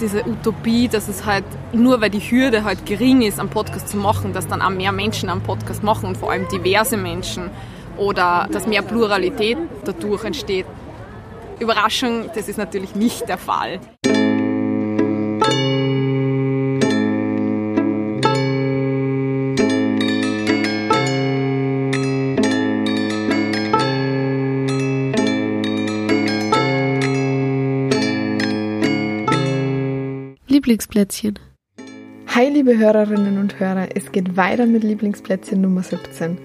diese Utopie, dass es halt nur weil die Hürde halt gering ist, einen Podcast zu machen, dass dann auch mehr Menschen einen Podcast machen und vor allem diverse Menschen oder dass mehr Pluralität dadurch entsteht. Überraschung, das ist natürlich nicht der Fall. Lieblingsplätzchen. Hi, liebe Hörerinnen und Hörer, es geht weiter mit Lieblingsplätzchen Nummer 17.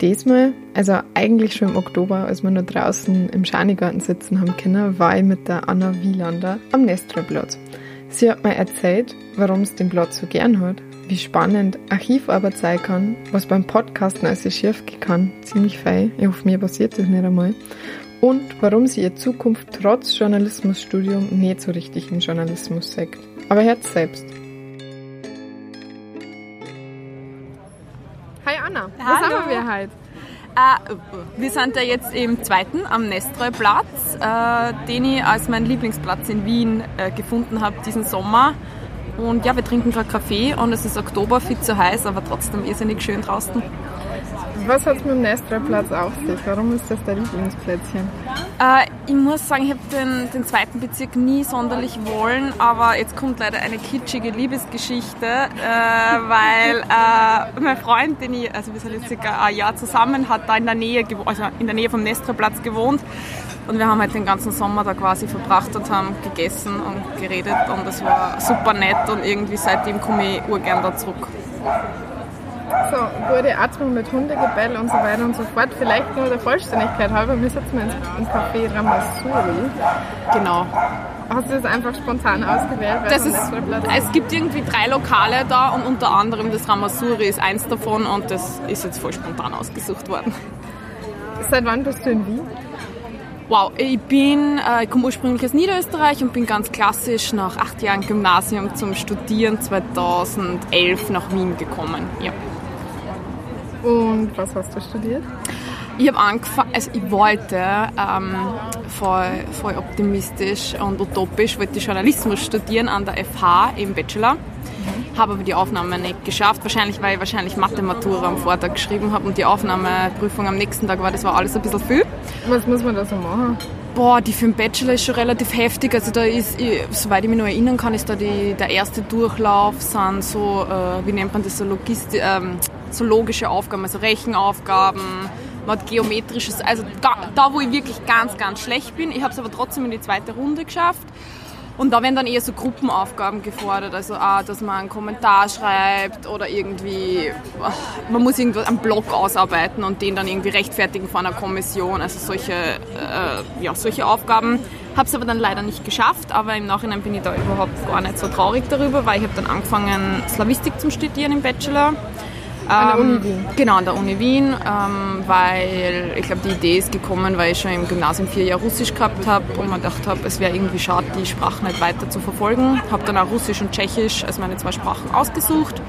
Diesmal, also eigentlich schon im Oktober, als wir nur draußen im Schanigarten sitzen haben können, war ich mit der Anna Wielander am Nestre-Platz. Sie hat mir erzählt, warum es den Platz so gern hat, wie spannend Archivarbeit sein kann, was beim Podcasten alles schief gehen kann, ziemlich fein, ich hoffe, mir passiert das nicht einmal, und warum sie ihre Zukunft trotz Journalismusstudium nicht so richtig im Journalismus sagt. Aber hört selbst. Hi Anna, Hallo. wo sind wir heute? Äh, wir sind ja jetzt im zweiten am Nestroy-Platz, äh, den ich als meinen Lieblingsplatz in Wien äh, gefunden habe diesen Sommer. Und ja, wir trinken gerade Kaffee und es ist Oktober, viel zu heiß, aber trotzdem irrsinnig schön draußen. Was hat es mit dem Nestra-Platz auf sich? Warum ist das dein Lieblingsplätzchen? Äh, ich muss sagen, ich habe den, den zweiten Bezirk nie sonderlich wollen, aber jetzt kommt leider eine kitschige Liebesgeschichte, äh, weil äh, mein Freund, den ich, also wir sind jetzt circa ein Jahr zusammen, hat da in der Nähe, also in der Nähe vom Nestra-Platz gewohnt. Und wir haben halt den ganzen Sommer da quasi verbracht und haben gegessen und geredet und das war super nett und irgendwie seitdem komme ich urgern da zurück. So, gute Atmung mit Hundegebell und so weiter und so fort. Vielleicht nur der Vollständigkeit halber, wir sitzen im Café Ramassuri. Genau. Hast du das einfach spontan ausgewählt? Das ist, es gibt irgendwie drei Lokale da und unter anderem das Ramassuri ist eins davon und das ist jetzt voll spontan ausgesucht worden. Seit wann bist du in Wien? Wow, ich bin, äh, ich komme ursprünglich aus Niederösterreich und bin ganz klassisch nach acht Jahren Gymnasium zum Studieren 2011 nach Wien gekommen. Ja. Und was hast du studiert? Ich habe angefangen, also ich wollte ähm, voll, voll optimistisch und utopisch, wollte Journalismus studieren an der FH im Bachelor. Mhm. Habe aber die Aufnahme nicht geschafft, wahrscheinlich weil ich wahrscheinlich Mathematura am Vortag geschrieben habe und die Aufnahmeprüfung am nächsten Tag war, das war alles ein bisschen viel. Was muss man da so machen? Boah, die für den Bachelor ist schon relativ heftig. Also da ist, soweit ich mich noch erinnern kann, ist da die, der erste Durchlauf, sind so, äh, wie nennt man das, so, Logisti ähm, so logische Aufgaben, also Rechenaufgaben, man hat geometrisches, also da, da wo ich wirklich ganz, ganz schlecht bin. Ich habe es aber trotzdem in die zweite Runde geschafft. Und da werden dann eher so Gruppenaufgaben gefordert, also auch, dass man einen Kommentar schreibt oder irgendwie, man muss irgendwo einen Blog ausarbeiten und den dann irgendwie rechtfertigen vor einer Kommission, also solche, äh, ja, solche Aufgaben. Habe es aber dann leider nicht geschafft, aber im Nachhinein bin ich da überhaupt gar nicht so traurig darüber, weil ich habe dann angefangen, Slavistik zu studieren im Bachelor an der Uni ähm, Wien? Genau, an der Uni Wien, ähm, weil ich glaube, die Idee ist gekommen, weil ich schon im Gymnasium vier Jahre Russisch gehabt habe und man gedacht habe, es wäre irgendwie schade, die Sprachen nicht weiter zu verfolgen. Habe dann auch Russisch und Tschechisch als meine zwei Sprachen ausgesucht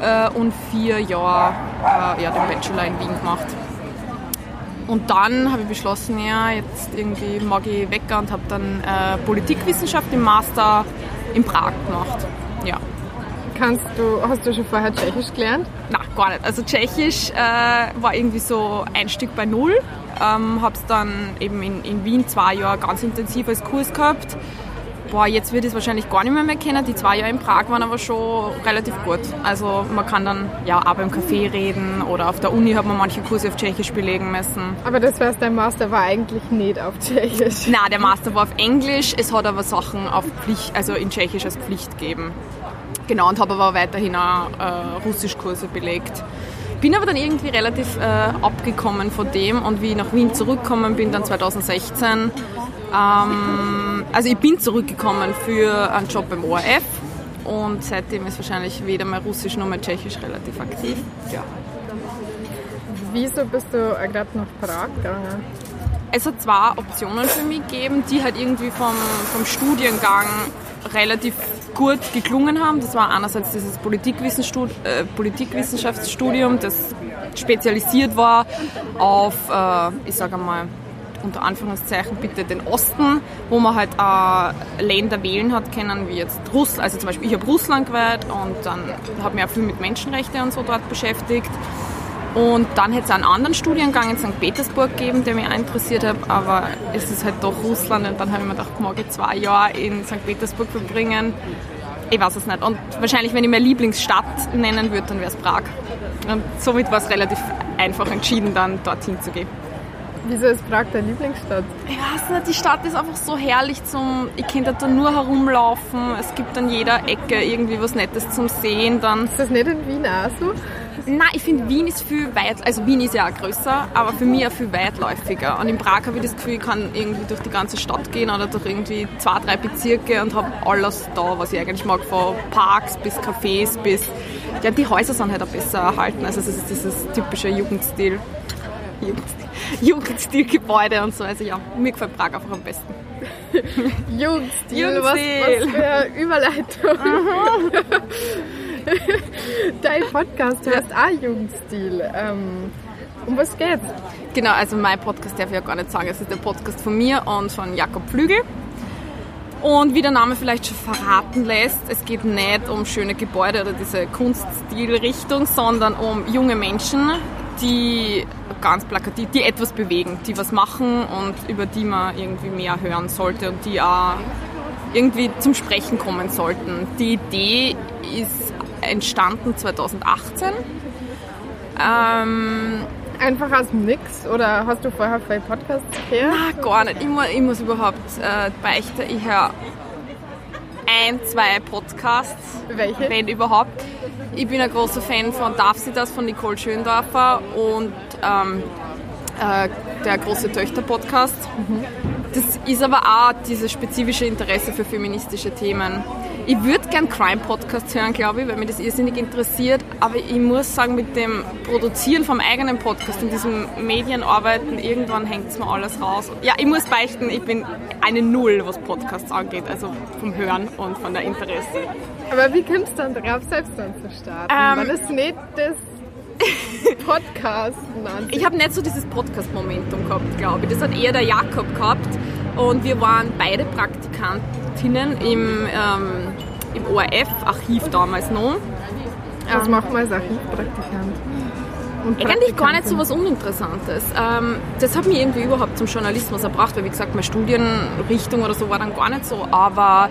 äh, und vier Jahre äh, ja, den Bachelor in Wien gemacht. Und dann habe ich beschlossen, ja, jetzt irgendwie mag ich weg und habe dann äh, Politikwissenschaft im Master in Prag gemacht. Ja. Kannst du, hast du schon vorher Tschechisch gelernt? Nein, gar nicht. Also Tschechisch äh, war irgendwie so ein Stück bei Null. Ähm, habe es dann eben in, in Wien zwei Jahre ganz intensiv als Kurs gehabt. Boah, jetzt würde ich es wahrscheinlich gar nicht mehr, mehr kennen. Die zwei Jahre in Prag waren aber schon relativ gut. Also man kann dann ja auch beim Café reden oder auf der Uni hat man manche Kurse auf Tschechisch belegen müssen. Aber das heißt, dein Master war eigentlich nicht auf Tschechisch? Nein, der Master war auf Englisch. Es hat aber Sachen auf Pflicht, also in Tschechisch als Pflicht gegeben. Genau, und habe aber weiterhin auch äh, Russischkurse belegt. Bin aber dann irgendwie relativ äh, abgekommen von dem und wie ich nach Wien zurückgekommen bin, dann 2016. Ähm, also ich bin zurückgekommen für einen Job beim ORF und seitdem ist wahrscheinlich weder mehr Russisch noch mehr Tschechisch relativ aktiv. Ja. Wieso bist du gerade nach Prag gegangen? Es hat zwei Optionen für mich gegeben, die halt irgendwie vom, vom Studiengang relativ gut geklungen haben. Das war einerseits dieses äh, Politikwissenschaftsstudium, das spezialisiert war auf, äh, ich sage mal, unter Anführungszeichen bitte den Osten, wo man halt äh, Länder wählen hat können, wie jetzt Russland, also zum Beispiel ich habe Russland gewählt und dann habe mich auch viel mit Menschenrechten und so dort beschäftigt. Und dann hätte es einen anderen Studiengang in St. Petersburg gegeben, der mich auch interessiert hat, aber es ist halt doch Russland und dann habe ich mir gedacht, mag ich zwei Jahre in St. Petersburg verbringen. Ich weiß es nicht. Und wahrscheinlich, wenn ich meine Lieblingsstadt nennen würde, dann wäre es Prag. Und somit war es relativ einfach entschieden, dann dorthin zu gehen. Wieso ist Prag deine Lieblingsstadt? Ich weiß nicht, die Stadt ist einfach so herrlich zum, ich könnte da nur herumlaufen. Es gibt an jeder Ecke irgendwie was Nettes zum Sehen. Dann ist das nicht in Wien auch so? Nein, ich finde Wien ist viel weit, also Wien ist ja auch größer, aber für mich auch viel weitläufiger. Und in Prag habe ich das Gefühl, ich kann irgendwie durch die ganze Stadt gehen oder durch irgendwie zwei, drei Bezirke und habe alles da, was ich eigentlich mag, von Parks bis Cafés bis, ja, die Häuser sind halt auch besser erhalten. Also es ist dieses typische Jugendstil. Jugendstil. Jugendstilgebäude und so. Also ja, mir gefällt Prag einfach am besten. Jugendstil, Jugendstil. Was, was für Überleitung. Dein Podcast heißt auch Jugendstil. Ähm, um was geht's? Genau, also mein Podcast darf ich ja gar nicht sagen. Es ist der Podcast von mir und von Jakob Flügel. Und wie der Name vielleicht schon verraten lässt, es geht nicht um schöne Gebäude oder diese Kunststilrichtung, sondern um junge Menschen, die ganz plakativ, die etwas bewegen, die was machen und über die man irgendwie mehr hören sollte und die auch irgendwie zum Sprechen kommen sollten. Die Idee ist entstanden 2018. Ähm, Einfach aus dem Nix oder hast du vorher für Podcasts gehört? Nein, gar nicht. Ich muss, ich muss überhaupt äh, beichten. Ich höre ein, zwei Podcasts. Welche? Wenn überhaupt. Ich bin ein großer Fan von Darf sie das von Nicole Schöndorfer und ähm, äh, der große Töchter-Podcast. Mhm. Das ist aber auch dieses spezifische Interesse für feministische Themen. Ich würde gern Crime-Podcasts hören, glaube ich, weil mich das irrsinnig interessiert. Aber ich muss sagen, mit dem Produzieren vom eigenen Podcast und diesem Medienarbeiten, irgendwann hängt es mir alles raus. Ja, ich muss beichten, ich bin eine Null, was Podcasts angeht, also vom Hören und von der Interesse. Aber wie kommst du dann drauf, selbst dann zu starten? Ähm, Weil es nicht das Podcast. Ich habe nicht so dieses Podcast-Momentum gehabt, glaube ich. Das hat eher der Jakob gehabt. Und wir waren beide Praktikantinnen im, ähm, im ORF-Archiv damals noch. Was ähm, macht man als Archivpraktikant? Eigentlich gar nicht so was Uninteressantes. Ähm, das hat mich irgendwie überhaupt zum Journalismus erbracht, weil wie gesagt, meine Studienrichtung oder so war dann gar nicht so, aber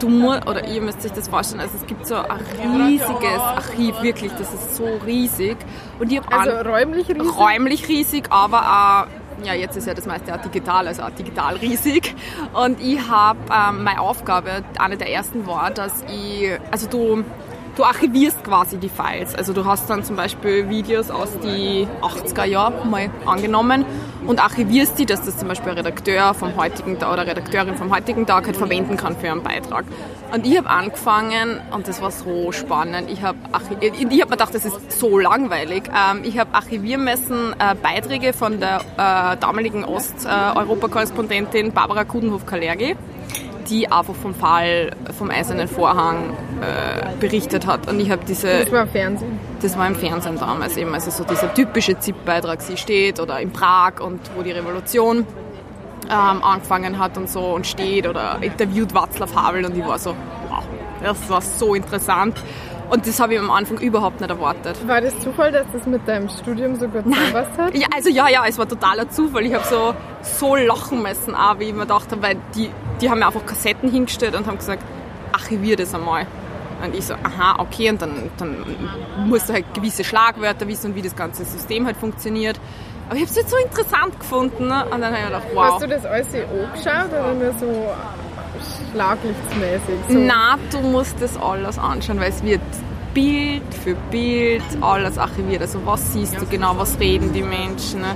du musst, oder ihr müsst euch das vorstellen, also es gibt so ein riesiges Archiv, wirklich, das ist so riesig. Und ich also räumlich riesig? Räumlich riesig, aber auch ja, jetzt ist ja das meiste auch digital, also auch digital riesig. Und ich habe ähm, meine Aufgabe, eine der ersten war, dass ich, also du du archivierst quasi die Files. Also du hast dann zum Beispiel Videos aus die 80er Jahren mal angenommen und archivierst die, dass das zum Beispiel ein Redakteur vom heutigen Tag oder Redakteurin vom heutigen Tag halt verwenden kann für einen Beitrag. Und ich habe angefangen und das war so spannend. Ich habe ich hab mir gedacht, das ist so langweilig. Ähm, ich habe archivieren müssen äh, Beiträge von der äh, damaligen Osteuropa-Korrespondentin Barbara Kudenhof-Kalergi die einfach vom Fall vom Eisernen Vorhang äh, berichtet hat. Und ich habe diese. Das war im Fernsehen. Das war im Fernsehen damals eben. Also so dieser typische ZIP-Beitrag, sie steht oder in Prag und wo die Revolution ähm, angefangen hat und so und steht oder interviewt Václav Havel und ich war so, wow, das war so interessant. Und das habe ich am Anfang überhaupt nicht erwartet. War das Zufall, dass das mit deinem Studium so gut zusammenpasst hat? Ja, also ja, ja, es war totaler Zufall. Ich habe so, so lachen müssen, auch, wie ich mir gedacht habe, weil die, die haben mir einfach Kassetten hingestellt und haben gesagt, archivier das einmal. Und ich so, aha, okay, und dann, dann musst du halt gewisse Schlagwörter wissen und wie das ganze System halt funktioniert. Aber ich habe es jetzt so interessant gefunden ne? und dann habe ich gedacht, wow. Hast du das alles angeschaut oder nur so schlaglichtsmäßig? So? Nein, du musst das alles anschauen, weil es wird Bild für Bild alles archiviert. Also was siehst du genau, was reden die Menschen. Ne?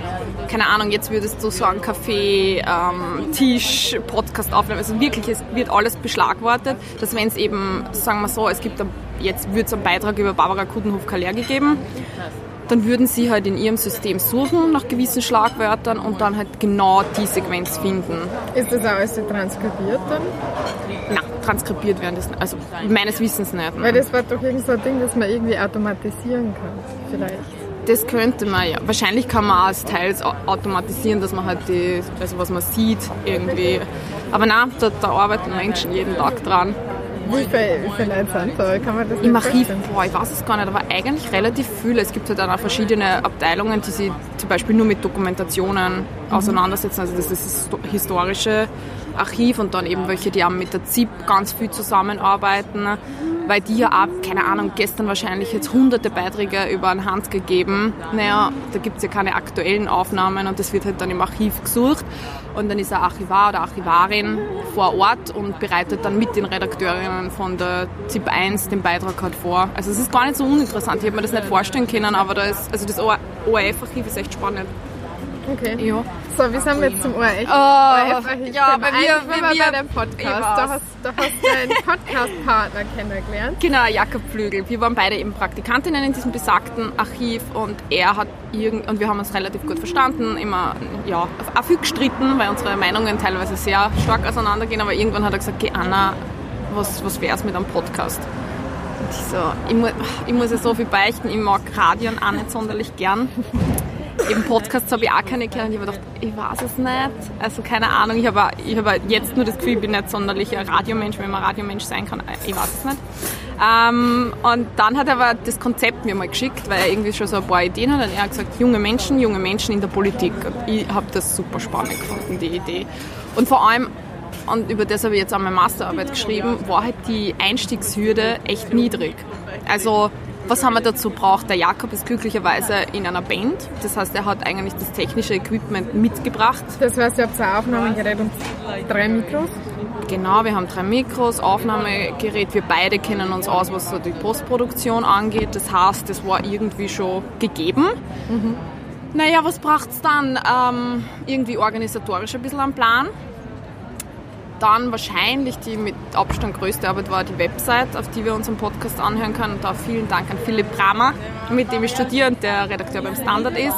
Keine Ahnung, jetzt würdest du so einen Kaffee, ähm, Tisch, Podcast aufnehmen. Also wirklich, es wird alles beschlagwortet, dass wenn es eben, sagen wir so, es gibt, jetzt wird es einen Beitrag über Barbara Kudenhof-Kaler gegeben dann würden sie halt in ihrem System suchen nach gewissen Schlagwörtern und dann halt genau die Sequenz finden. Ist das auch alles so transkribiert dann? Nein, transkribiert werden das nicht. Also meines Wissens nicht. Weil das war doch irgend so ein Ding, das man irgendwie automatisieren kann, vielleicht. Das könnte man ja. Wahrscheinlich kann man als Teils automatisieren, dass man halt die, also was man sieht irgendwie. Aber nein, da, da arbeiten Menschen jeden Tag dran. Wie Leute sind da? Kann man das Im Archiv, boah, ich weiß es gar nicht, aber eigentlich relativ viele. Es gibt halt dann auch verschiedene Abteilungen, die sich zum Beispiel nur mit Dokumentationen mhm. auseinandersetzen. Also das ist das historische Archiv und dann eben welche, die auch mit der ZIP ganz viel zusammenarbeiten, weil die ja auch, keine Ahnung, gestern wahrscheinlich jetzt hunderte Beiträge über einen Hand gegeben. Naja, da gibt es ja keine aktuellen Aufnahmen und das wird halt dann im Archiv gesucht und dann ist ein Archivar oder Archivarin vor Ort und bereitet dann mit den Redakteurinnen von der ZIP 1 den Beitrag halt vor. Also es ist gar nicht so uninteressant, ich hätte mir das nicht vorstellen können, aber da ist, also das ORF-Archiv ist echt spannend. Okay. Ja. So, wie sind wir jetzt zum ORF? Oh, ORF ja, bei mir, bei, mir, bei deinem Podcast. Da hast, da hast du einen Podcast-Partner kennengelernt. Genau, Jakob Flügel. Wir waren beide eben Praktikantinnen in diesem besagten Archiv und er hat irgend und wir haben uns relativ gut verstanden, immer ja, auch viel gestritten, weil unsere Meinungen teilweise sehr stark auseinandergehen, aber irgendwann hat er gesagt, okay, Anna, was, was wäre es mit einem Podcast? Und ich so, ich, mu ich muss ja so viel beichten, ich mag Radion auch nicht sonderlich gern eben Podcasts habe ich auch keine gehört. Ich habe gedacht, ich weiß es nicht. Also keine Ahnung. Ich habe, ich habe jetzt nur das Gefühl, ich bin nicht sonderlich ein Radiomensch, wenn man Radiomensch sein kann. Ich weiß es nicht. Ähm, und dann hat er aber das Konzept mir mal geschickt, weil er irgendwie schon so ein paar Ideen hat. Und er hat gesagt, junge Menschen, junge Menschen in der Politik. Und ich habe das super spannend gefunden, die Idee. Und vor allem, und über das habe ich jetzt auch meine Masterarbeit geschrieben, war halt die Einstiegshürde echt niedrig. Also was haben wir dazu braucht? Der Jakob ist glücklicherweise in einer Band. Das heißt, er hat eigentlich das technische Equipment mitgebracht. Das heißt, ihr habt ein Aufnahmegerät und drei Mikros? Genau, wir haben drei Mikros, Aufnahmegerät. Wir beide kennen uns aus, was so die Postproduktion angeht. Das heißt, das war irgendwie schon gegeben. Mhm. Naja, was braucht es dann? Ähm, irgendwie organisatorisch ein bisschen am Plan dann wahrscheinlich die mit Abstand größte Arbeit war die Website, auf die wir unseren Podcast anhören können. Und da vielen Dank an Philipp Bramer, mit dem ich studiere und der Redakteur beim Standard ist.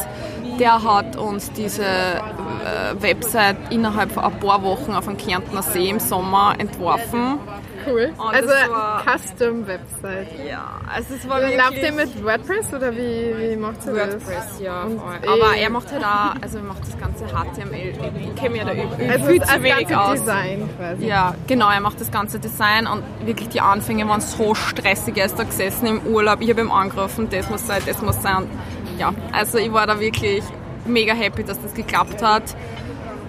Der hat uns diese äh, Website innerhalb von ein paar Wochen auf dem Kärntner See im Sommer entworfen cool. Und also Custom-Website. Ja, also es war wirklich... Läuft ihr mit WordPress oder wie, wie macht ihr das? WordPress, ja. Aber er macht halt auch, also er macht das ganze HTML. Ich kenne ja da über, also viel zu wenig aus. Design quasi. Ja, genau, er macht das ganze Design und wirklich die Anfänge waren so stressig. Er ist da gesessen im Urlaub, ich habe ihm angerufen, das muss sein, das muss sein. Und ja, also ich war da wirklich mega happy, dass das geklappt hat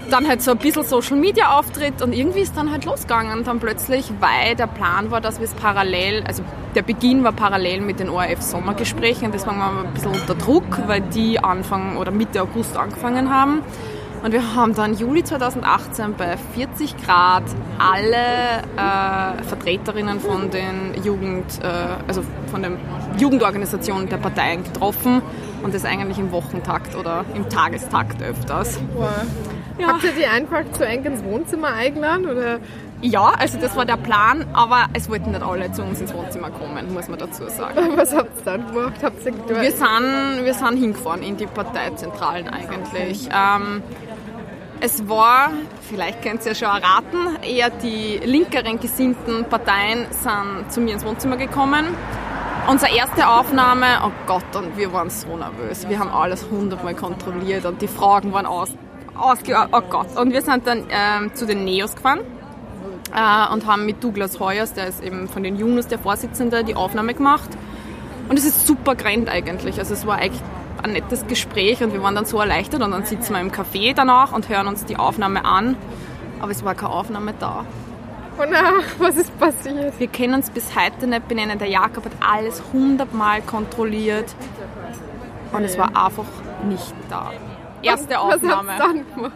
dann halt so ein bisschen Social Media Auftritt und irgendwie ist dann halt losgegangen dann plötzlich, weil der Plan war, dass wir es parallel, also der Beginn war parallel mit den ORF Sommergesprächen, das war wir ein bisschen unter Druck, weil die Anfang oder Mitte August angefangen haben. Und wir haben dann Juli 2018 bei 40 Grad alle äh, Vertreterinnen von den Jugend, äh, also von den Jugendorganisationen der Parteien getroffen und das eigentlich im Wochentakt oder im Tagestakt öfters. Wow. Ja. Habt ihr die einfach zu eng ins Wohnzimmer eingeladen? Oder? Ja, also das war der Plan, aber es wollten nicht alle zu uns ins Wohnzimmer kommen, muss man dazu sagen. Was habt ihr dann gemacht? Habt ihr wir, sind, wir sind hingefahren in die Parteizentralen eigentlich. Ähm, es war, vielleicht könnt ihr ja schon erraten, eher die linkeren gesinnten Parteien sind zu mir ins Wohnzimmer gekommen. Unsere erste Aufnahme, oh Gott, und wir waren so nervös. Wir haben alles hundertmal kontrolliert und die Fragen waren aus, ausge... Oh Gott. Und wir sind dann ähm, zu den Neos gefahren äh, und haben mit Douglas Heuers, der ist eben von den Junus der Vorsitzende, die Aufnahme gemacht. Und es ist super grand eigentlich. Also es war eigentlich ein nettes Gespräch und wir waren dann so erleichtert und dann sitzen wir im Café danach und hören uns die Aufnahme an. Aber es war keine Aufnahme da. Oh nein, was ist passiert? Wir können uns bis heute nicht benennen. Der Jakob hat alles hundertmal kontrolliert und es war einfach nicht da erste Aufnahme. Was dann gemacht?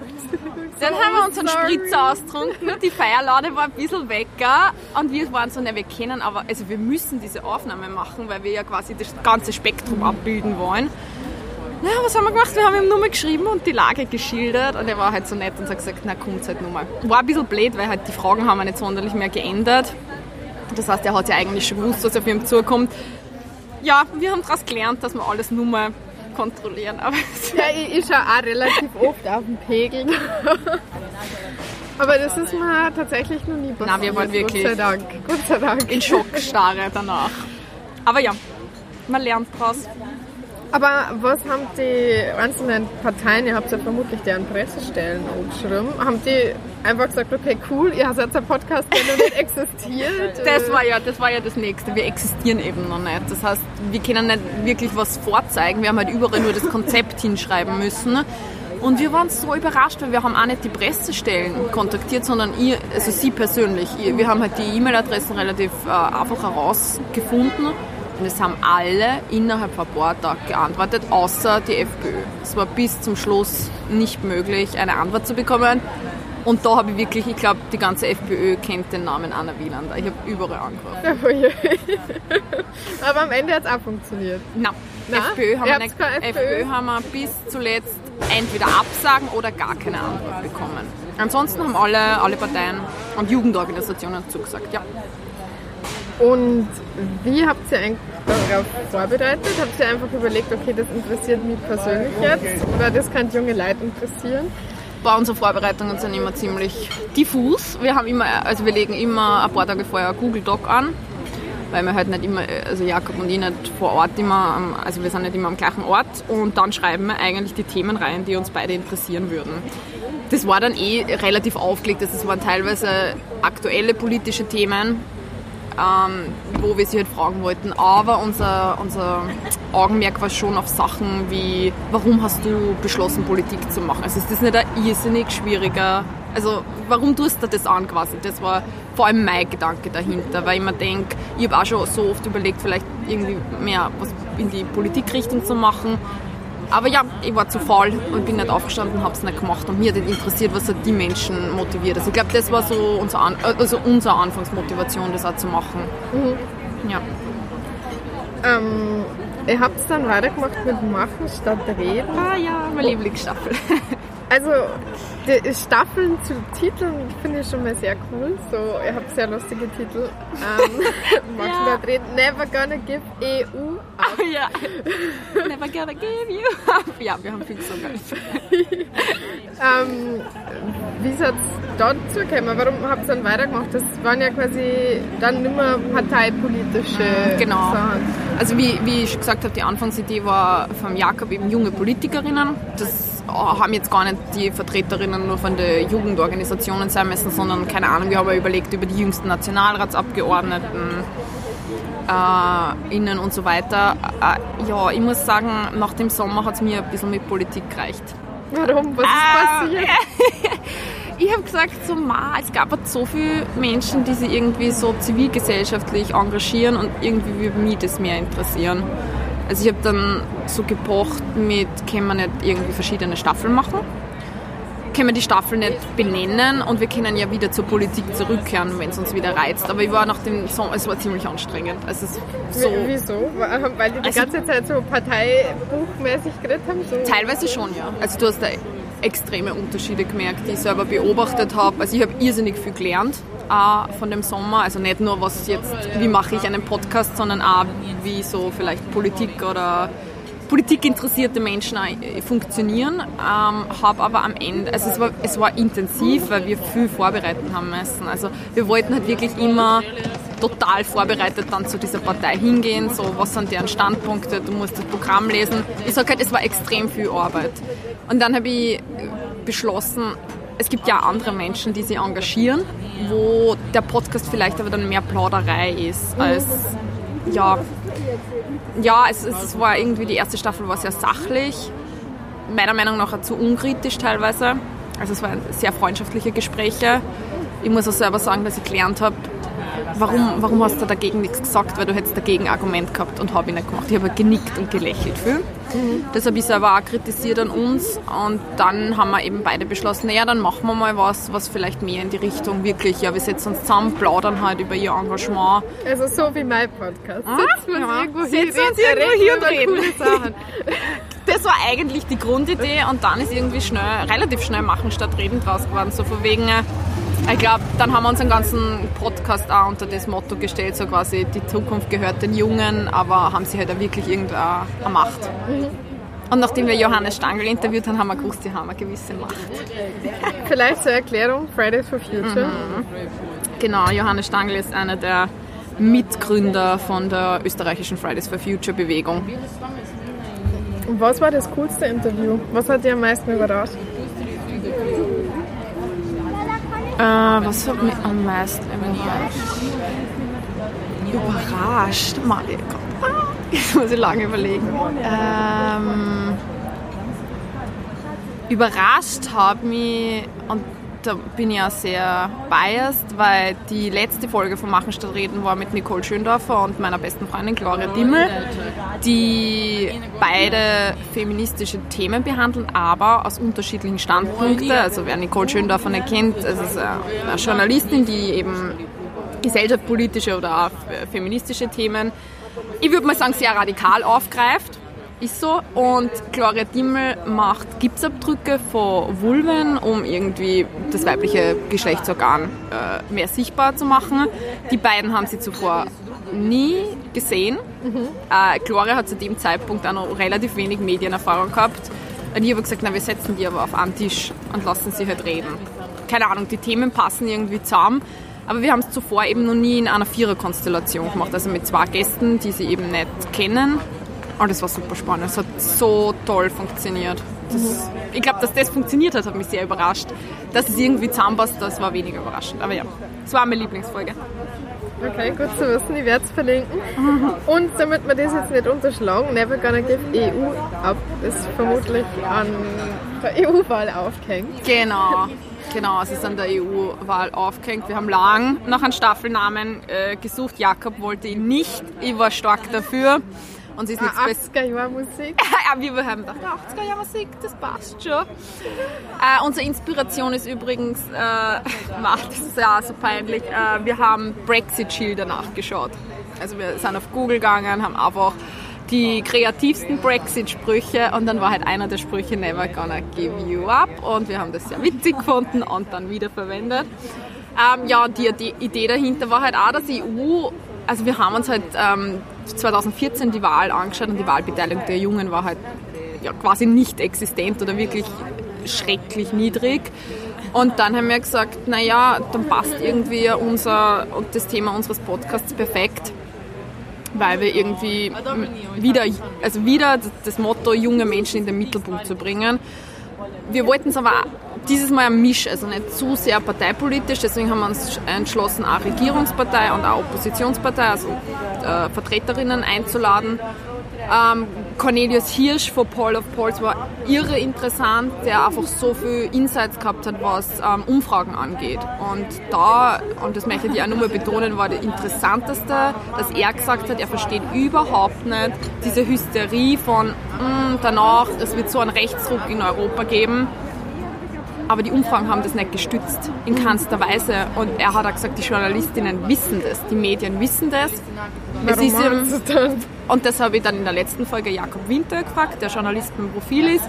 Dann haben wir uns einen Spritzer austrunken, die Feierlade war ein bisschen wecker und wir waren so, ne, wir kennen aber, also wir müssen diese Aufnahme machen, weil wir ja quasi das ganze Spektrum abbilden wollen. Ja, was haben wir gemacht? Wir haben ihm nur mal geschrieben und die Lage geschildert und er war halt so nett und hat gesagt, na kommt halt nur mal. War ein bisschen blöd, weil halt die Fragen haben wir nicht sonderlich mehr geändert. Das heißt, er hat ja eigentlich schon gewusst, was auf ihm zukommt. Ja, wir haben daraus gelernt, dass wir alles nur mal kontrollieren. Aber ja, ich, ich schaue auch relativ oft auf den Pegel. Aber das ist mir tatsächlich noch nie passiert. Nein, wir waren wirklich Gott sei Dank. Gott sei Dank. in Schockstarre danach. Aber ja, man lernt draus. Aber was haben die einzelnen Parteien, ihr habt ja vermutlich deren Pressestellen angeschrieben, haben die einfach gesagt, okay, cool, ihr habt jetzt einen Podcast, der noch nicht existiert? das war, ja, das war ja das Nächste. Wir existieren eben noch nicht. Das heißt, wir können nicht wirklich was vorzeigen. Wir haben halt überall nur das Konzept hinschreiben müssen. Und wir waren so überrascht, weil wir haben auch nicht die Pressestellen kontaktiert, sondern ihr, also sie persönlich. Wir haben halt die E-Mail-Adressen relativ äh, einfach herausgefunden und es haben alle innerhalb von ein paar Tagen geantwortet, außer die FPÖ. Es war bis zum Schluss nicht möglich, eine Antwort zu bekommen. Und da habe ich wirklich, ich glaube, die ganze FPÖ kennt den Namen Anna Wieland. Ich habe überall angerufen. Aber am Ende hat es auch funktioniert. Nein, Nein? FPÖ, haben wir nicht? FPÖ haben wir bis zuletzt entweder Absagen oder gar keine Antwort bekommen. Ansonsten haben alle, alle Parteien und Jugendorganisationen zugesagt, ja. Und wie habt ihr eigentlich darauf vorbereitet? Habt ihr einfach überlegt, okay, das interessiert mich persönlich jetzt oder das kann junge Leute interessieren? Bei unsere Vorbereitungen sind immer ziemlich diffus. Wir haben immer, also wir legen immer ein paar Tage vorher Google Doc an, weil wir halt nicht immer, also Jakob und ich nicht vor Ort immer, also wir sind nicht immer am gleichen Ort und dann schreiben wir eigentlich die Themen rein, die uns beide interessieren würden. Das war dann eh relativ aufgelegt, also es waren teilweise aktuelle politische Themen, ähm, wo wir sie halt fragen wollten. Aber unser, unser Augenmerk war schon auf Sachen wie, warum hast du beschlossen, Politik zu machen? Also ist das nicht ein irrsinnig schwieriger, also warum tust du das an quasi? Das war vor allem mein Gedanke dahinter, weil ich mir denke, ich habe auch schon so oft überlegt, vielleicht irgendwie mehr was in die Politikrichtung zu machen. Aber ja, ich war zu faul und bin nicht aufgestanden, habe es nicht gemacht und mir hat interessiert, was hat die Menschen motiviert. Also ich glaube, das war so unser An also unsere Anfangsmotivation, das auch zu machen. Mhm. Ja. Ähm, ihr habt es dann weitergemacht mit Machen statt Reden. Ah ja, meine Lieblingsstaffel. Also die Staffeln zu Titeln finde ich schon mal sehr cool. So, ihr habt sehr lustige Titel. Ähm, ja. da reden. Never gonna give EU up. Oh, ja. Never gonna give you up. Ja, wir haben viel gesungen. ähm, wie ist es dazu gekommen? Warum habt ihr dann weitergemacht? Das waren ja quasi dann nicht mehr parteipolitische genau. Sachen. Also wie, wie ich gesagt habe, die Anfangsidee war vom Jakob eben junge Politikerinnen. Das haben jetzt gar nicht die Vertreterinnen nur von den Jugendorganisationen sein müssen, sondern keine Ahnung, wir haben überlegt über die jüngsten Nationalratsabgeordneten äh, innen und so weiter. Äh, ja, ich muss sagen, nach dem Sommer hat es mir ein bisschen mit Politik gereicht. Warum? Was ist äh, passiert? ich habe gesagt, so, ma, es gab halt so viele Menschen, die sich irgendwie so zivilgesellschaftlich engagieren und irgendwie würde mich das mehr interessieren. Also ich habe dann so gepocht mit, können wir nicht irgendwie verschiedene Staffeln machen? Können wir die Staffel nicht benennen und wir können ja wieder zur Politik zurückkehren, wenn es uns wieder reizt. Aber ich war nach dem Song, es war ziemlich anstrengend. Also so, Wieso? Weil die die also, ganze Zeit so parteibuchmäßig geredet haben? So teilweise schon, ja. Also du hast da extreme Unterschiede gemerkt, die ich selber beobachtet habe. Also ich habe irrsinnig viel gelernt auch von dem Sommer. Also nicht nur, was jetzt, wie mache ich einen Podcast, sondern auch, wie so vielleicht Politik oder politikinteressierte Menschen funktionieren. Ähm, habe aber am Ende, also es war, es war intensiv, weil wir viel vorbereiten haben müssen. Also wir wollten halt wirklich immer total vorbereitet dann zu dieser Partei hingehen, so was sind deren Standpunkte, du musst das Programm lesen. Ich sage halt, es war extrem viel Arbeit. Und dann habe ich beschlossen, es gibt ja andere Menschen, die sich engagieren, wo der Podcast vielleicht aber dann mehr Plauderei ist als ja, ja, es, es war irgendwie die erste Staffel war sehr sachlich, meiner Meinung nach auch zu unkritisch teilweise. Also es waren sehr freundschaftliche Gespräche. Ich muss auch selber sagen, dass ich gelernt habe, warum, warum hast du dagegen nichts gesagt, weil du hättest dagegen Argument gehabt und habe ich nicht gemacht. Ich habe genickt und gelächelt viel. Mhm. Das habe ich selber auch kritisiert an uns und dann haben wir eben beide beschlossen, naja, dann machen wir mal was, was vielleicht mehr in die Richtung wirklich, ja, wir setzen uns zusammen, plaudern halt über ihr Engagement. Also so wie mein Podcast. Ah, setzen wir ja. irgendwo hier, setzen uns irgendwo hier und reden. das war eigentlich die Grundidee und dann ist irgendwie schnell, relativ schnell machen statt reden draus geworden, so von wegen ich glaube, dann haben wir unseren ganzen Podcast auch unter das Motto gestellt, so quasi die Zukunft gehört den Jungen, aber haben sie halt auch wirklich irgendeine Macht. Mhm. Und nachdem wir Johannes Stangl interviewt haben, haben wir gewusst, die haben eine gewisse Macht. Vielleicht zur Erklärung, Fridays for Future. Mhm. Genau, Johannes Stangl ist einer der Mitgründer von der österreichischen Fridays for Future Bewegung. Und was war das coolste Interview? Was hat dir am meisten überrascht? Äh, was hat mich am meisten überrascht? Überrascht? Mein Gott. Jetzt muss ich lange überlegen. Ähm, überrascht hat mich, und da bin ich auch sehr biased, weil die letzte Folge von Machen statt Reden war mit Nicole Schöndorfer und meiner besten Freundin Gloria Dimmel, die beide feministische Themen behandeln, aber aus unterschiedlichen Standpunkten. Also wer Nicole Schöndorfer nicht kennt, es ist eine Journalistin, die eben gesellschaftspolitische oder auch feministische Themen, ich würde mal sagen, sehr radikal aufgreift ist so. Und Gloria Dimmel macht Gipsabdrücke von Vulven, um irgendwie das weibliche Geschlechtsorgan äh, mehr sichtbar zu machen. Die beiden haben sie zuvor nie gesehen. Mhm. Äh, Gloria hat zu dem Zeitpunkt auch noch relativ wenig Medienerfahrung gehabt. Und ich habe gesagt, na, wir setzen die aber auf einen Tisch und lassen sie halt reden. Keine Ahnung, die Themen passen irgendwie zusammen. Aber wir haben es zuvor eben noch nie in einer Viererkonstellation gemacht, also mit zwei Gästen, die sie eben nicht kennen und das war super spannend. Es hat so toll funktioniert. Das, ich glaube, dass das funktioniert hat, hat mich sehr überrascht. Dass es irgendwie zusammenpasst, das war weniger überraschend. Aber ja, es war meine Lieblingsfolge. Okay, gut zu wissen. Ich werde es verlinken. Und damit wir das jetzt nicht unterschlagen, Never Gonna Give EU ab ist vermutlich an der EU-Wahl aufgehängt. Genau. Genau, es ist an der EU-Wahl aufgehängt. Wir haben lang nach einem Staffelnamen äh, gesucht. Jakob wollte ihn nicht. Ich war stark dafür. Und sie ist nichts 80er Jahre Musik. ja, wir haben gedacht, 80er Jahre Musik, das passt schon. Äh, unsere Inspiration ist übrigens, äh, macht das ist ja so peinlich, äh, wir haben Brexit-Schilder nachgeschaut. Also wir sind auf Google gegangen, haben einfach die kreativsten Brexit-Sprüche und dann war halt einer der Sprüche Never gonna give you up und wir haben das sehr witzig gefunden und dann wieder verwendet. Ähm, ja, die, die Idee dahinter war halt auch, dass die EU also wir haben uns halt ähm, 2014 die Wahl angeschaut und die Wahlbeteiligung der Jungen war halt ja, quasi nicht existent oder wirklich schrecklich niedrig. Und dann haben wir gesagt, naja, dann passt irgendwie unser, das Thema unseres Podcasts perfekt, weil wir irgendwie wieder, also wieder das Motto, junge Menschen in den Mittelpunkt zu bringen. Wir wollten es aber dieses Mal ein Misch, also nicht zu sehr parteipolitisch, deswegen haben wir uns entschlossen, auch Regierungspartei und auch Oppositionspartei, also äh, Vertreterinnen einzuladen. Ähm, Cornelius Hirsch von Paul of Pauls war irre interessant, der einfach so viel Insights gehabt hat, was ähm, Umfragen angeht. Und da, und das möchte ich auch nochmal betonen, war das Interessanteste, dass er gesagt hat, er versteht überhaupt nicht diese Hysterie von mm, danach, es wird so einen Rechtsruck in Europa geben aber die Umfragen haben das nicht gestützt, in keinster Weise. Und er hat auch gesagt, die Journalistinnen wissen das, die Medien wissen das. Es ist im, und das habe ich dann in der letzten Folge Jakob Winter gefragt, der Journalistenprofil ist,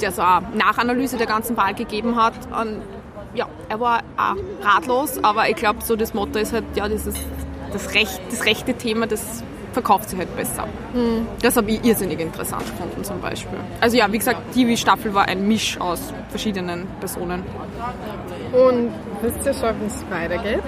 der so eine Nachanalyse der ganzen Wahl gegeben hat. Und ja, er war auch ratlos, aber ich glaube, so das Motto ist halt, ja, dieses, das, Recht, das rechte Thema, das verkauft sich halt besser. Mhm. Das habe ich irrsinnig interessant gefunden zum Beispiel. Also ja, wie gesagt, die Staffel war ein Misch aus verschiedenen Personen. Und wisst ihr schon, wie es weitergeht?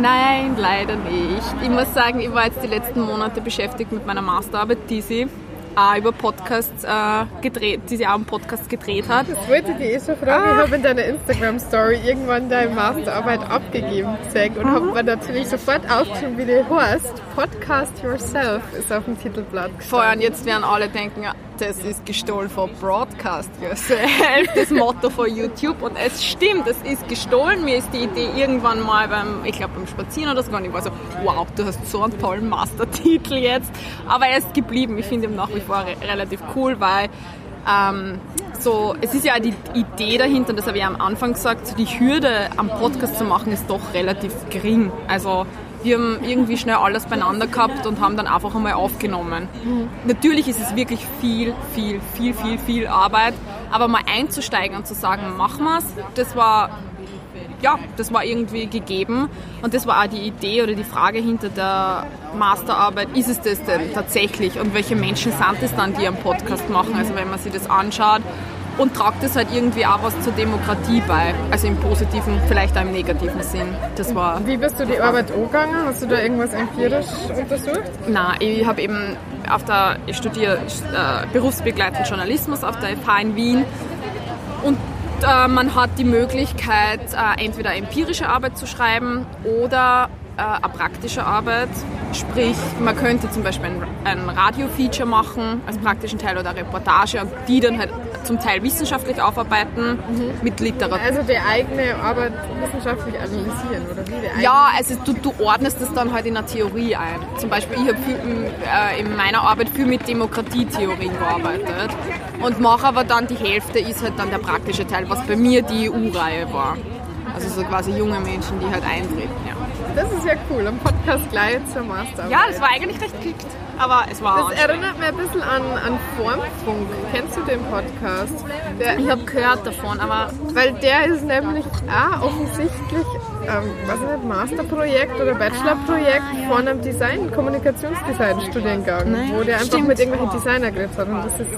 Nein, leider nicht. Ich muss sagen, ich war jetzt die letzten Monate beschäftigt mit meiner Masterarbeit, die sie auch über Podcasts äh, gedreht, die sie auch einen Podcast gedreht hat. Das wollte ich dir eh schon fragen. Ah. Ich habe in deiner Instagram-Story irgendwann deine Masterarbeit abgegeben gesehen und mhm. habe mir natürlich sofort aufgeschrieben, wie die heißt. Podcast Yourself ist auf dem Titelblatt gestanden. Vorher und jetzt werden alle denken, das ist gestohlen von Broadcast Yourself, das Motto von YouTube. Und es stimmt, es ist gestohlen. Mir ist die Idee irgendwann mal beim, ich glaube beim Spazieren oder so, und ich war so, wow, du hast so einen tollen Mastertitel jetzt. Aber er ist geblieben. Ich finde ihn nach wie vor re relativ cool, weil ähm, so, es ist ja die Idee dahinter, das habe ich am Anfang gesagt, die Hürde am Podcast zu machen ist doch relativ gering. Also wir haben irgendwie schnell alles beieinander gehabt und haben dann einfach einmal aufgenommen. Natürlich ist es wirklich viel, viel, viel, viel, viel Arbeit, aber mal einzusteigen und zu sagen, machen wir es, das war ja, das war irgendwie gegeben und das war auch die Idee oder die Frage hinter der Masterarbeit, ist es das denn tatsächlich und welche Menschen sind es dann, die einen Podcast machen? Also wenn man sich das anschaut, und tragt es halt irgendwie auch was zur Demokratie bei. Also im positiven, vielleicht auch im negativen Sinn. Das war Wie bist du die Arbeit angegangen? Hast du da irgendwas empirisch untersucht? Na, ich habe eben auf der, ich studiere äh, berufsbegleitenden Journalismus auf der FH in Wien und äh, man hat die Möglichkeit, äh, entweder empirische Arbeit zu schreiben oder äh, eine praktische Arbeit. Sprich, man könnte zum Beispiel ein, ein Radio-Feature machen als praktischen Teil oder eine Reportage und die dann halt zum Teil wissenschaftlich aufarbeiten mhm. mit Literatur. Also die eigene Arbeit wissenschaftlich analysieren oder wie? Ja, also du, du ordnest es dann halt in eine Theorie ein. Zum Beispiel, ich habe äh, in meiner Arbeit viel mit Demokratietheorien gearbeitet und mache aber dann die Hälfte ist halt dann der praktische Teil, was bei mir die EU-Reihe war. Also so quasi junge Menschen, die halt eintreten, ja. Das ist ja cool, ein Podcast gleich zur Masterarbeit. Ja, das war eigentlich recht klickt aber es war Das erinnert mich ein bisschen an, an Formfunk. Kennst du den Podcast? Der, ich habe gehört davon, aber... Weil der ist nämlich auch offensichtlich, ähm, was nicht, Masterprojekt oder Bachelorprojekt von einem Design, Kommunikationsdesign-Studiengang, wo der einfach stimmt. mit irgendwelchen Designer geredet hat.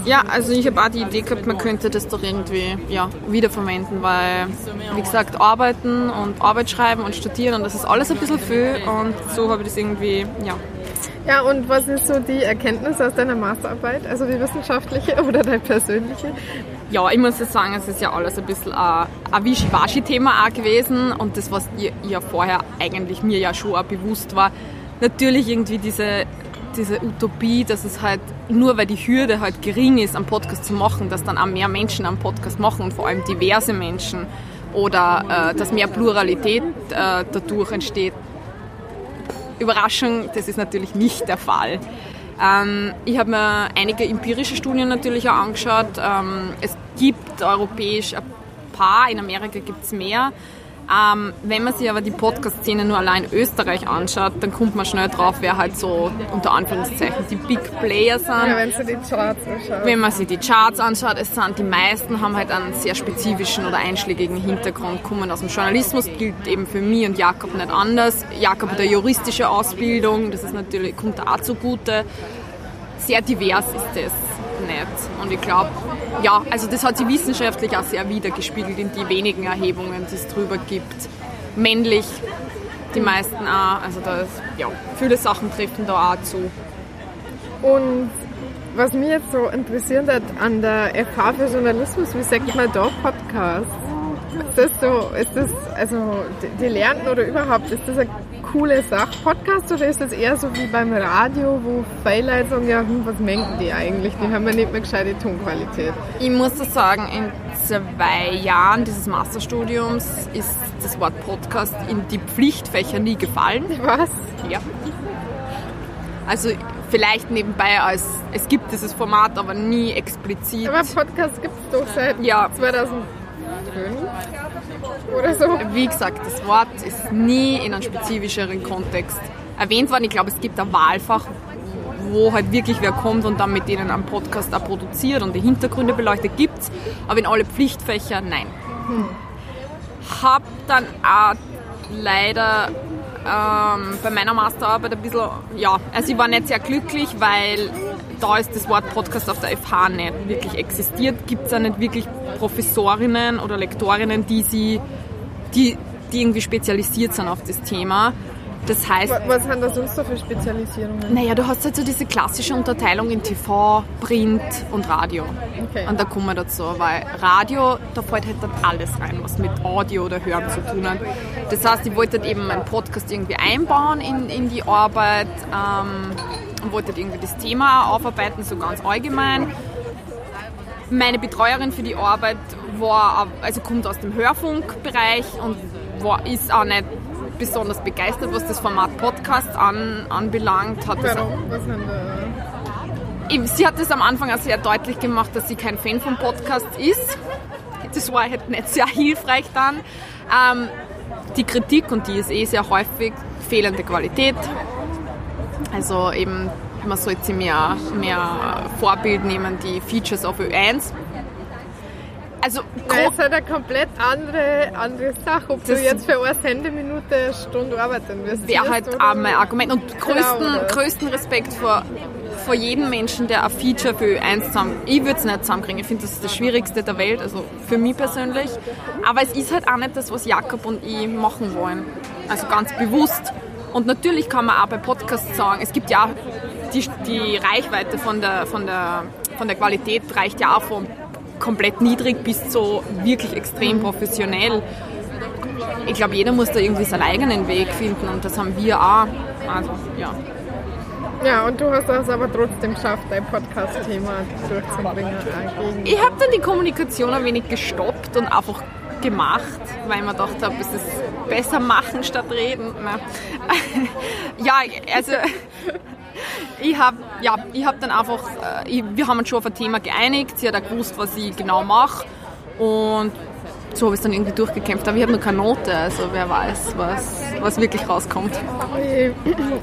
Ja, also ich habe auch die Idee gehabt, man könnte das doch irgendwie ja, wiederverwenden, weil, wie gesagt, arbeiten und Arbeit schreiben und studieren und das ist alles ein bisschen viel und so habe ich das irgendwie, ja, ja, und was ist so die Erkenntnis aus deiner Masterarbeit, also die wissenschaftliche oder deine persönliche? Ja, ich muss sagen, es ist ja alles ein bisschen ein, ein Wischiwaschi-Thema gewesen und das, was ihr ja vorher eigentlich mir ja schon auch bewusst war, natürlich irgendwie diese, diese Utopie, dass es halt nur weil die Hürde halt gering ist, einen Podcast zu machen, dass dann auch mehr Menschen einen Podcast machen und vor allem diverse Menschen oder äh, dass mehr Pluralität äh, dadurch entsteht, Überraschung, das ist natürlich nicht der Fall. Ähm, ich habe mir einige empirische Studien natürlich auch angeschaut. Ähm, es gibt europäisch ein paar, in Amerika gibt es mehr. Ähm, wenn man sich aber die Podcast-Szene nur allein Österreich anschaut, dann kommt man schnell drauf, wer halt so unter Anführungszeichen die Big Player sind. Ja, wenn man sich die Charts anschaut. Wenn man sich die Charts anschaut, es sind die meisten haben halt einen sehr spezifischen oder einschlägigen Hintergrund, kommen aus dem Journalismus, gilt eben für mich und Jakob nicht anders. Jakob hat eine juristische Ausbildung, das ist natürlich, kommt auch zugute. Sehr divers ist das nicht. Und ich glaube, ja, also das hat sich wissenschaftlich auch sehr wiedergespiegelt in die wenigen Erhebungen, die es drüber gibt. Männlich, die meisten auch. Also da ist, ja, viele Sachen treffen da auch zu. Und was mich jetzt so interessiert hat an der FH für Journalismus, wie sagt man da Podcast? Ist das so, ist das, also die Lernten oder überhaupt, ist das eine coole Sache, Podcast, oder ist das eher so wie beim Radio, wo viele Leute sagen, ja, hm, was mengen die eigentlich? Die haben ja nicht mehr gescheite Tonqualität. Ich muss das sagen, in zwei Jahren dieses Masterstudiums ist das Wort Podcast in die Pflichtfächer nie gefallen. Was? Ja. Also vielleicht nebenbei als, es gibt dieses Format, aber nie explizit. Aber Podcast gibt es doch seit ja. 2005 oder so. Wie gesagt, das Wort ist nie in einem spezifischeren Kontext erwähnt worden. Ich glaube, es gibt ein Wahlfach, wo halt wirklich wer kommt und dann mit denen einen Podcast auch produziert und die Hintergründe beleuchtet, gibt es. Aber in alle Pflichtfächer, nein. Hm. Hab dann auch leider ähm, bei meiner Masterarbeit ein bisschen, ja, also ich war nicht sehr glücklich, weil da ist das Wort Podcast auf der FH nicht wirklich existiert. Gibt es auch nicht wirklich Professorinnen oder Lektorinnen, die sie, die, die irgendwie spezialisiert sind auf das Thema. Das heißt. Was haben da sonst so für Spezialisierungen? Naja, du hast halt so diese klassische Unterteilung in TV, Print und Radio. Okay. Und da kommen wir dazu, weil Radio, da fällt halt dann alles rein, was mit Audio oder Hören zu tun hat. Das heißt, ich wollte halt eben meinen Podcast irgendwie einbauen in, in die Arbeit ähm, und wollte halt irgendwie das Thema aufarbeiten, so ganz allgemein. Meine Betreuerin für die Arbeit war, also kommt aus dem Hörfunkbereich und war, ist auch nicht besonders begeistert, was das Format Podcast an, anbelangt. Hat Warum? Was da? Sie hat es am Anfang auch sehr deutlich gemacht, dass sie kein Fan von Podcasts ist. Das war halt nicht sehr hilfreich dann. Ähm, die Kritik, und die ist eh sehr häufig, fehlende Qualität. Also eben, man sollte mehr, mehr Vorbild nehmen, die Features auf Ö1 also das ist halt eine komplett andere, andere Sache, ob du jetzt für eine Sendeminute Stunde arbeiten wirst. Wäre halt auch mein Argument. Und größten, genau, größten Respekt vor, von jedem Menschen, der ein Feature für eins zusammen, ich würde es nicht zusammenkriegen. Ich finde, das ist das Schwierigste der Welt, also für mich persönlich. Aber es ist halt auch nicht das, was Jakob und ich machen wollen. Also ganz bewusst. Und natürlich kann man auch bei Podcasts sagen, es gibt ja auch die, die Reichweite von der, von, der, von der Qualität reicht ja auch von komplett niedrig bis zu wirklich extrem professionell. Ich glaube, jeder muss da irgendwie seinen eigenen Weg finden und das haben wir auch. Also, ja. Ja, und du hast es aber trotzdem geschafft, dein Podcast-Thema durchzubringen. Ich habe dann die Kommunikation ein wenig gestoppt und einfach gemacht, weil gedacht habe, es ist besser machen statt reden. ja, also ich habe ja, hab dann einfach, äh, ich, wir haben uns schon auf ein Thema geeinigt, sie hat auch gewusst, was ich genau mache und so habe ich es dann irgendwie durchgekämpft. Aber ich habe noch keine Note, also wer weiß, was, was wirklich rauskommt.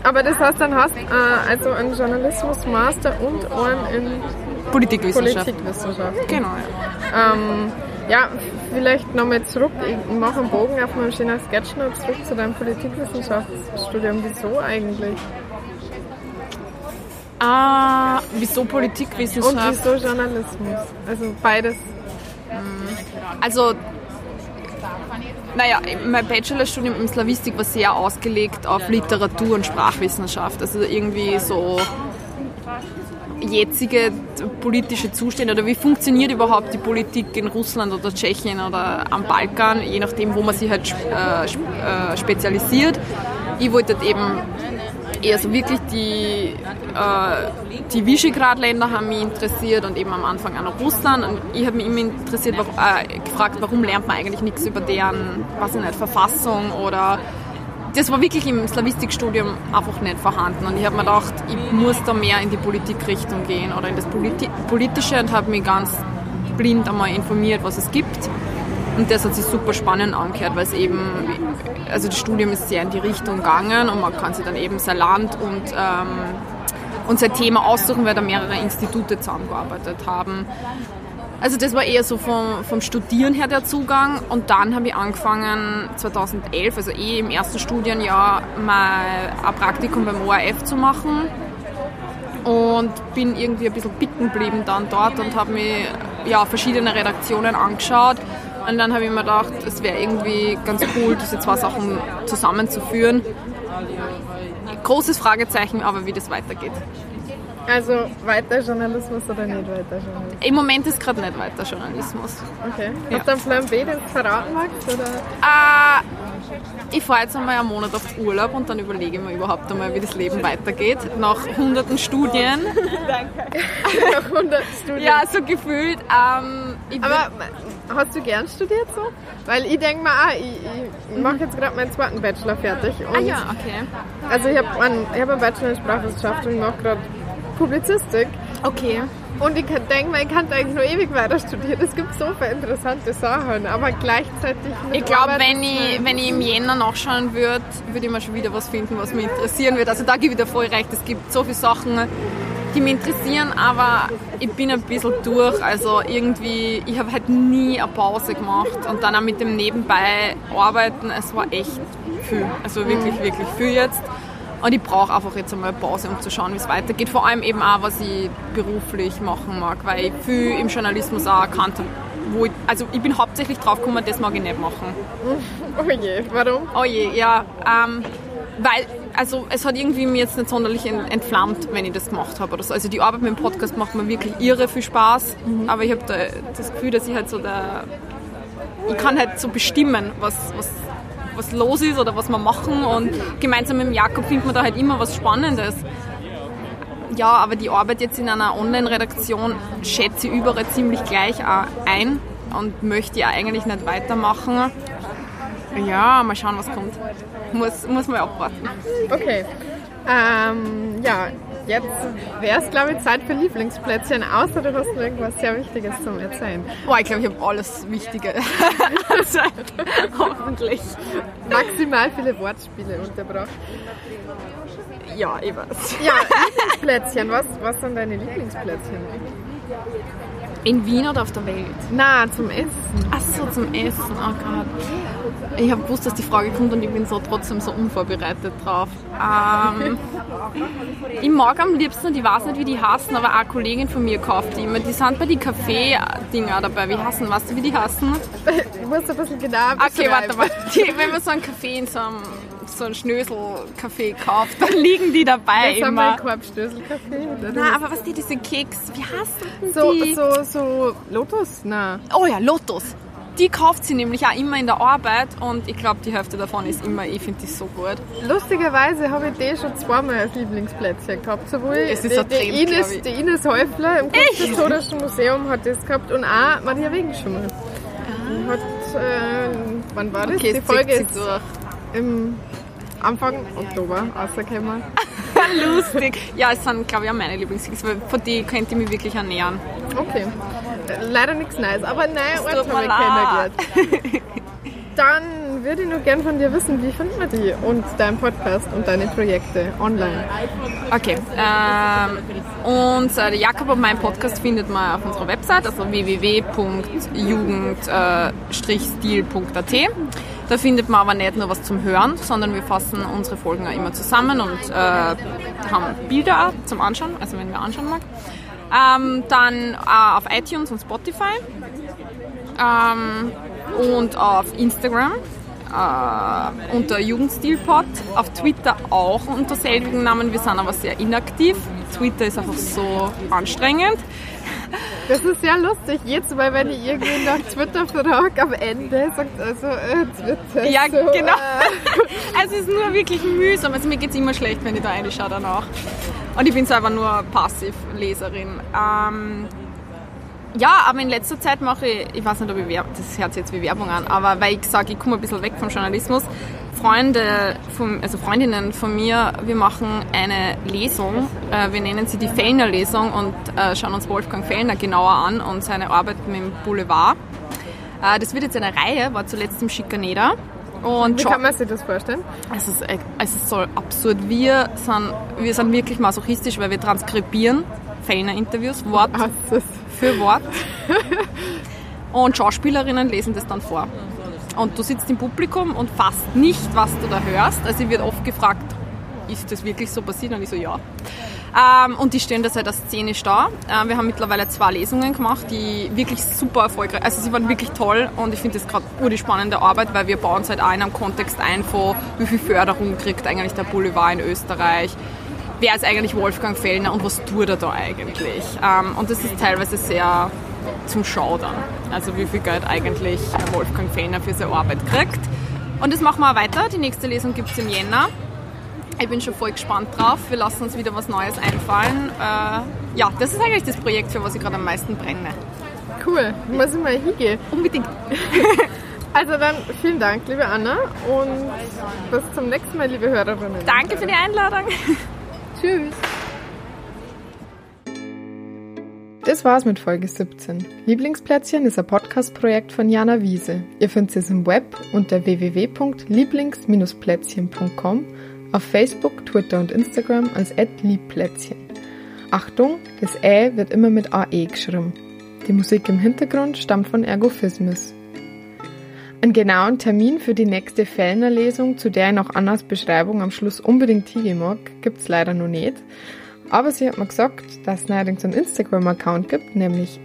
Aber das heißt, dann hast äh, also einen Journalismus-Master und einen in Politikwissenschaft. Politikwissenschaft. Genau, ja. Ähm, ja, vielleicht nochmal zurück. Ich mache einen Bogen auf meinem schönen Sketch noch zurück zu deinem Politikwissenschaftsstudium. Wieso eigentlich? Ah, wieso Politikwissenschaft? Und wieso Journalismus? Also beides. Also, naja, mein Bachelorstudium in Slavistik war sehr ausgelegt auf Literatur und Sprachwissenschaft. Also irgendwie so jetzige politische Zustände oder wie funktioniert überhaupt die Politik in Russland oder Tschechien oder am Balkan, je nachdem, wo man sich halt äh, äh, spezialisiert. Ich wollte halt eben eher so wirklich die, äh, die Visegrad-Länder haben mich interessiert und eben am Anfang noch Russland. Und ich habe mich immer interessiert, warum, äh, gefragt, warum lernt man eigentlich nichts über deren, was ich nicht, Verfassung oder das war wirklich im Slavistikstudium einfach nicht vorhanden. Und ich habe mir gedacht, ich muss da mehr in die Politikrichtung gehen oder in das Politi Politische und habe mich ganz blind einmal informiert, was es gibt. Und das hat sich super spannend angehört, weil es eben, also das Studium ist sehr in die Richtung gegangen und man kann sich dann eben sein Land und, ähm, und sein Thema aussuchen, weil da mehrere Institute zusammengearbeitet haben. Also das war eher so vom, vom Studieren her der Zugang. Und dann habe ich angefangen 2011, also eh im ersten Studienjahr, mal ein Praktikum beim ORF zu machen. Und bin irgendwie ein bisschen picken geblieben dann dort und habe mir ja, verschiedene Redaktionen angeschaut und dann habe ich mir gedacht, es wäre irgendwie ganz cool, diese zwei Sachen zusammenzuführen. Großes Fragezeichen, aber wie das weitergeht. Also weiter Journalismus oder nicht weiter Journalismus? Im Moment ist gerade nicht weiter Journalismus. Okay. Hast ja. du einen Plan B, den du verraten magst? Oder? Äh, ich fahre jetzt einmal einen Monat auf Urlaub und dann überlege ich mir überhaupt einmal, wie das Leben weitergeht. Nach hunderten Studien. Danke. Nach hunderten Studien. Ja, so gefühlt. Ähm, Aber hast du gern studiert so? Weil ich denke mir auch, ich, ich mache jetzt gerade meinen zweiten Bachelor fertig. ah ja, okay. Also ich habe einen, hab einen Bachelor in Sprachwissenschaft und mache gerade Publizistik. Okay. Und ich denke mir, ich kann eigentlich noch ewig weiter studieren. Es gibt so viele interessante Sachen, aber gleichzeitig. ich glaube, wenn ich, wenn ich im Jänner nachschauen würde, würde ich mir schon wieder was finden, was mich interessieren würde. Also da gebe ich dir voll recht. Es gibt so viele Sachen, die mich interessieren, aber ich bin ein bisschen durch. Also irgendwie, ich habe halt nie eine Pause gemacht und dann auch mit dem Nebenbei arbeiten. Es war echt viel. Also wirklich, wirklich viel jetzt. Und ich brauche einfach jetzt einmal eine Pause, um zu schauen, wie es weitergeht. Vor allem eben auch, was ich beruflich machen mag, weil ich viel im Journalismus auch erkannt habe. Wo ich, also ich bin hauptsächlich drauf gekommen, das mag ich nicht machen. Oh je, warum? Oh je, ja. Ähm, weil, also es hat irgendwie mir jetzt nicht sonderlich entflammt, wenn ich das gemacht habe so. Also die Arbeit mit dem Podcast macht mir wirklich irre viel Spaß, mhm. aber ich habe da das Gefühl, dass ich halt so der... Ich kann halt so bestimmen, was, was was los ist oder was wir machen. Und gemeinsam mit dem Jakob findet man da halt immer was Spannendes. Ja, aber die Arbeit jetzt in einer Online-Redaktion schätze ich überall ziemlich gleich ein und möchte ja eigentlich nicht weitermachen. Ja, mal schauen, was kommt. Muss, muss mal abwarten. Okay. Ähm, ja, jetzt wäre es, glaube ich, Zeit für Lieblingsplätzchen, außer du hast irgendwas sehr Wichtiges zum Erzählen. Boah, ich glaube, ich habe alles Wichtige. Hoffentlich. Maximal viele Wortspiele unterbracht. Ja, ich weiß. Ja, Lieblingsplätzchen. Was, was sind deine Lieblingsplätzchen? In Wien oder auf der Welt? Na, zum Essen. Ach so, zum Essen. Oh Gott. Ich habe gewusst, dass die Frage kommt und ich bin so trotzdem so unvorbereitet drauf. Ähm, ich mag am liebsten, und ich weiß nicht, wie die heißen, aber eine Kollegin von mir kauft die immer. Die sind bei den Kaffee-Dinger dabei. Wie heißen, weißt du, wie die heißen? Ich muss ein bisschen genauer Okay, warte mal. Die, wenn man so einen Kaffee in so einem so ein Schnösel-Kaffee kauft, dann liegen die dabei das immer. Schnösel-Kaffee. Na, aber was die, diese Keks, wie heißen so, die? So, so, Lotus? Na. Oh ja, Lotus. Die kauft sie nämlich auch immer in der Arbeit und ich glaube, die Hälfte davon ist immer, ich finde die so gut. Lustigerweise habe ich die schon zweimal als Lieblingsplätzchen gehabt. Sowohl es ist die, ein die, Trend, Ines, die Ines Häufler im Kunsthistorischen Museum hat das gehabt und auch Maria Regenschimmer. Ah. Hat, äh, wann war das? Okay, die Folge ist durch. im Anfang Oktober rausgekommen. Lustig. Ja, es sind, glaube ich, auch meine Lieblingskeks, weil von denen könnte ich mich wirklich ernähren. Okay. Leider nichts Neues, aber nein, Ort habe ich kennengelernt. Dann würde ich nur gerne von dir wissen, wie findet man die und deinen Podcast und deine Projekte online? Okay. Ähm, und äh, Jakob und mein Podcast findet man auf unserer Website, also www.jugend-stil.at. Da findet man aber nicht nur was zum Hören, sondern wir fassen unsere Folgen auch immer zusammen und äh, haben Bilder zum Anschauen, also wenn wir anschauen mag. Ähm, dann äh, auf iTunes und Spotify ähm, und auf Instagram äh, unter Jugendstilpod, auf Twitter auch unter selbigen Namen. Wir sind aber sehr inaktiv. Twitter ist einfach so anstrengend. Das ist sehr lustig. Jetzt Mal, wenn ich irgendwie nach Twitter frage, am Ende sagt also äh, Twitter. Ja, so, genau. Äh. es ist nur wirklich mühsam. Also mir geht es immer schlecht, wenn ich da reinschaue danach. Und ich bin einfach nur Passivleserin. Ähm, ja, aber in letzter Zeit mache ich, ich weiß nicht, ob ich Werbung, das hört sich jetzt wie Werbung an, aber weil ich sage, ich komme ein bisschen weg vom Journalismus, Freunde, von, also Freundinnen von mir, wir machen eine Lesung, äh, wir nennen sie die Fellner Lesung und äh, schauen uns Wolfgang Fellner genauer an und seine Arbeit mit dem Boulevard. Äh, das wird jetzt eine Reihe, war zuletzt im Schikaneder. Und Wie kann man sich das vorstellen? Es ist, es ist so absurd. Wir sind, wir sind wirklich masochistisch, weil wir transkribieren Fellner-Interviews, Wort für Wort. Und Schauspielerinnen lesen das dann vor. Und du sitzt im Publikum und fasst nicht, was du da hörst. Also wird oft gefragt, ist das wirklich so passiert? Und ich so, ja. Ähm, und die stehen da seit der szenisch da. Ähm, wir haben mittlerweile zwei Lesungen gemacht, die wirklich super erfolgreich, also sie waren wirklich toll und ich finde das gerade die spannende Arbeit, weil wir bauen es halt auch in einem Kontext ein von, wie viel Förderung kriegt eigentlich der Boulevard in Österreich, wer ist eigentlich Wolfgang Fellner und was tut er da eigentlich? Ähm, und das ist teilweise sehr zum Schaudern. Also wie viel Geld eigentlich Wolfgang Fellner für seine Arbeit kriegt. Und das machen wir auch weiter. Die nächste Lesung gibt es im Jänner. Ich bin schon voll gespannt drauf. Wir lassen uns wieder was Neues einfallen. Äh, ja, das ist eigentlich das Projekt, für was ich gerade am meisten brenne. Cool, muss ich mal hingehen. Unbedingt. Also dann vielen Dank, liebe Anna, und bis zum nächsten Mal, liebe Hörerinnen. Danke für die Einladung. Tschüss. Das war's mit Folge 17. Lieblingsplätzchen ist ein Podcast-Projekt von Jana Wiese. Ihr findet es im Web unter www.lieblings-plätzchen.com, auf Facebook, Twitter und Instagram als @liebplätzchen. Achtung, das Ä wird immer mit AE geschrieben. Die Musik im Hintergrund stammt von Ergophismus. Einen genauen Termin für die nächste Fellner-Lesung, zu der ich noch Annas Beschreibung am Schluss unbedingt hingehen mag, gibt's leider noch nicht. Aber sie hat mir gesagt, dass es neuerdings einen Instagram-Account gibt, nämlich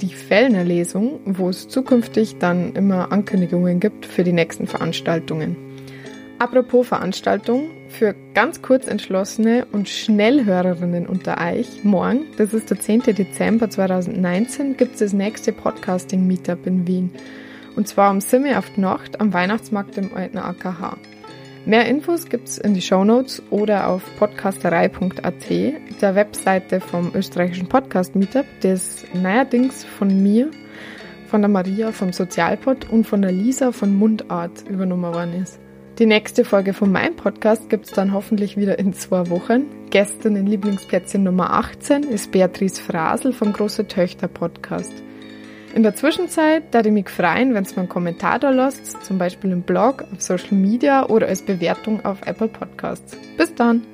die Fellner Lesung, wo es zukünftig dann immer Ankündigungen gibt für die nächsten Veranstaltungen. Apropos Veranstaltung, für ganz kurz entschlossene und Schnellhörerinnen unter euch, morgen, das ist der 10. Dezember 2019, gibt es das nächste Podcasting-Meetup in Wien. Und zwar um Simme auf die Nacht am Weihnachtsmarkt im alten AKH. Mehr Infos gibt's in die Shownotes oder auf podcasterei.at, der Webseite vom österreichischen Podcast Meetup, das neuerdings von mir, von der Maria vom Sozialpod und von der Lisa von Mundart übernommen worden ist. Die nächste Folge von meinem Podcast gibt's dann hoffentlich wieder in zwei Wochen. Gestern in Lieblingsplätzchen Nummer 18 ist Beatrice Frasel vom Große Töchter Podcast. In der Zwischenzeit da ich mich freuen, wenn es mir einen Kommentar da lasst, zum Beispiel im Blog, auf Social Media oder als Bewertung auf Apple Podcasts. Bis dann!